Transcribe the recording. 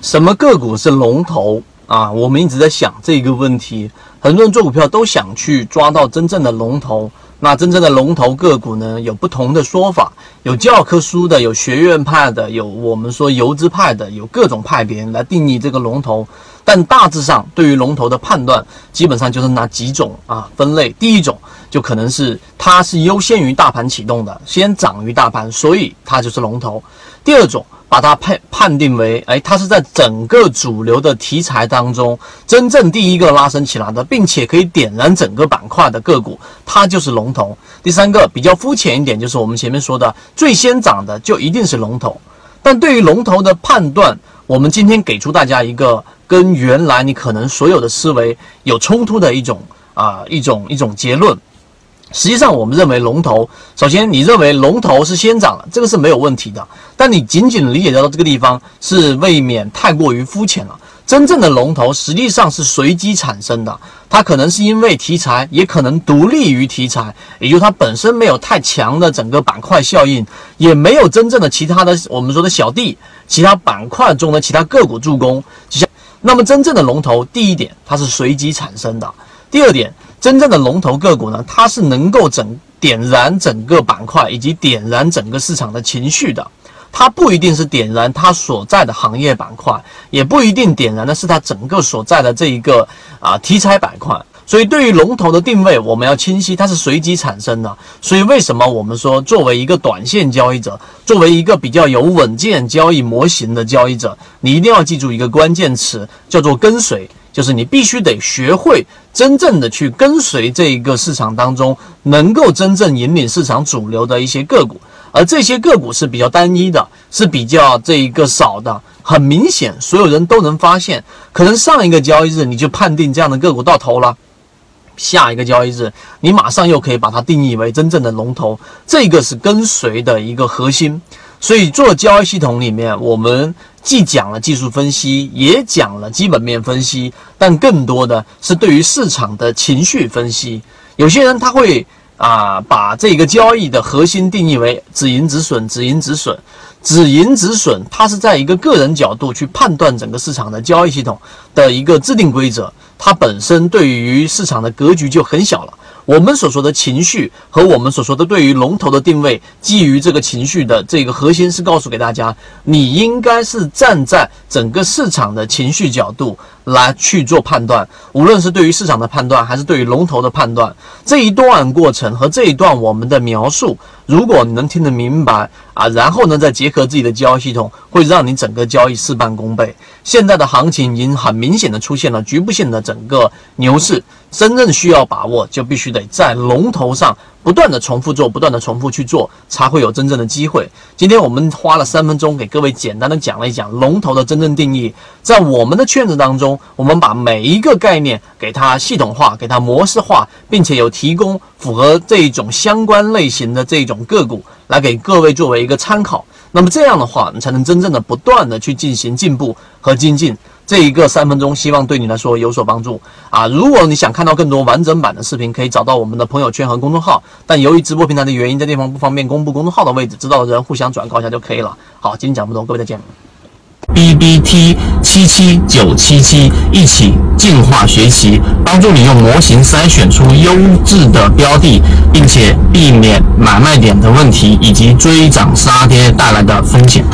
什么个股是龙头啊？我们一直在想这个问题，很多人做股票都想去抓到真正的龙头。那真正的龙头个股呢，有不同的说法，有教科书的，有学院派的，有我们说游资派的，有各种派别来定义这个龙头。但大致上，对于龙头的判断，基本上就是那几种啊分类。第一种就可能是它是优先于大盘启动的，先涨于大盘，所以它就是龙头。第二种。把它判判定为，哎，它是在整个主流的题材当中真正第一个拉升起来的，并且可以点燃整个板块的个股，它就是龙头。第三个比较肤浅一点，就是我们前面说的，最先涨的就一定是龙头。但对于龙头的判断，我们今天给出大家一个跟原来你可能所有的思维有冲突的一种啊一种一种结论。实际上，我们认为龙头，首先你认为龙头是先涨了，这个是没有问题的。但你仅仅理解到这个地方，是未免太过于肤浅了。真正的龙头实际上是随机产生的，它可能是因为题材，也可能独立于题材，也就它本身没有太强的整个板块效应，也没有真正的其他的我们说的小弟，其他板块中的其他个股助攻。那么，真正的龙头，第一点，它是随机产生的；第二点。真正的龙头个股呢，它是能够整点燃整个板块以及点燃整个市场的情绪的。它不一定是点燃它所在的行业板块，也不一定点燃的是它整个所在的这一个啊题材板块。所以，对于龙头的定位，我们要清晰，它是随机产生的。所以，为什么我们说，作为一个短线交易者，作为一个比较有稳健交易模型的交易者，你一定要记住一个关键词，叫做跟随。就是你必须得学会真正的去跟随这一个市场当中，能够真正引领市场主流的一些个股，而这些个股是比较单一的，是比较这一个少的。很明显，所有人都能发现，可能上一个交易日你就判定这样的个股到头了，下一个交易日你马上又可以把它定义为真正的龙头，这个是跟随的一个核心。所以做交易系统里面，我们。既讲了技术分析，也讲了基本面分析，但更多的是对于市场的情绪分析。有些人他会啊，把这个交易的核心定义为止盈止损，止盈止损，止盈止损，它是在一个个人角度去判断整个市场的交易系统的一个制定规则，它本身对于市场的格局就很小了。我们所说的情绪和我们所说的对于龙头的定位，基于这个情绪的这个核心是告诉给大家，你应该是站在整个市场的情绪角度来去做判断，无论是对于市场的判断，还是对于龙头的判断，这一段过程和这一段我们的描述。如果你能听得明白啊，然后呢，再结合自己的交易系统，会让你整个交易事半功倍。现在的行情已经很明显的出现了局部性的整个牛市，真正需要把握，就必须得在龙头上。不断的重复做，不断的重复去做，才会有真正的机会。今天我们花了三分钟给各位简单的讲了一讲龙头的真正定义。在我们的圈子当中，我们把每一个概念给它系统化，给它模式化，并且有提供符合这一种相关类型的这种个股来给各位作为一个参考。那么这样的话，你才能真正的不断的去进行进步和精进。这一个三分钟，希望对你来说有所帮助啊！如果你想看到更多完整版的视频，可以找到我们的朋友圈和公众号。但由于直播平台的原因，这地方不方便公布公众号的位置，知道的人互相转告一下就可以了。好，今天讲不多，各位再见。B B T 七七九七七，一起进化学习，帮助你用模型筛选出优质的标的，并且避免买卖点的问题以及追涨杀跌带来的风险。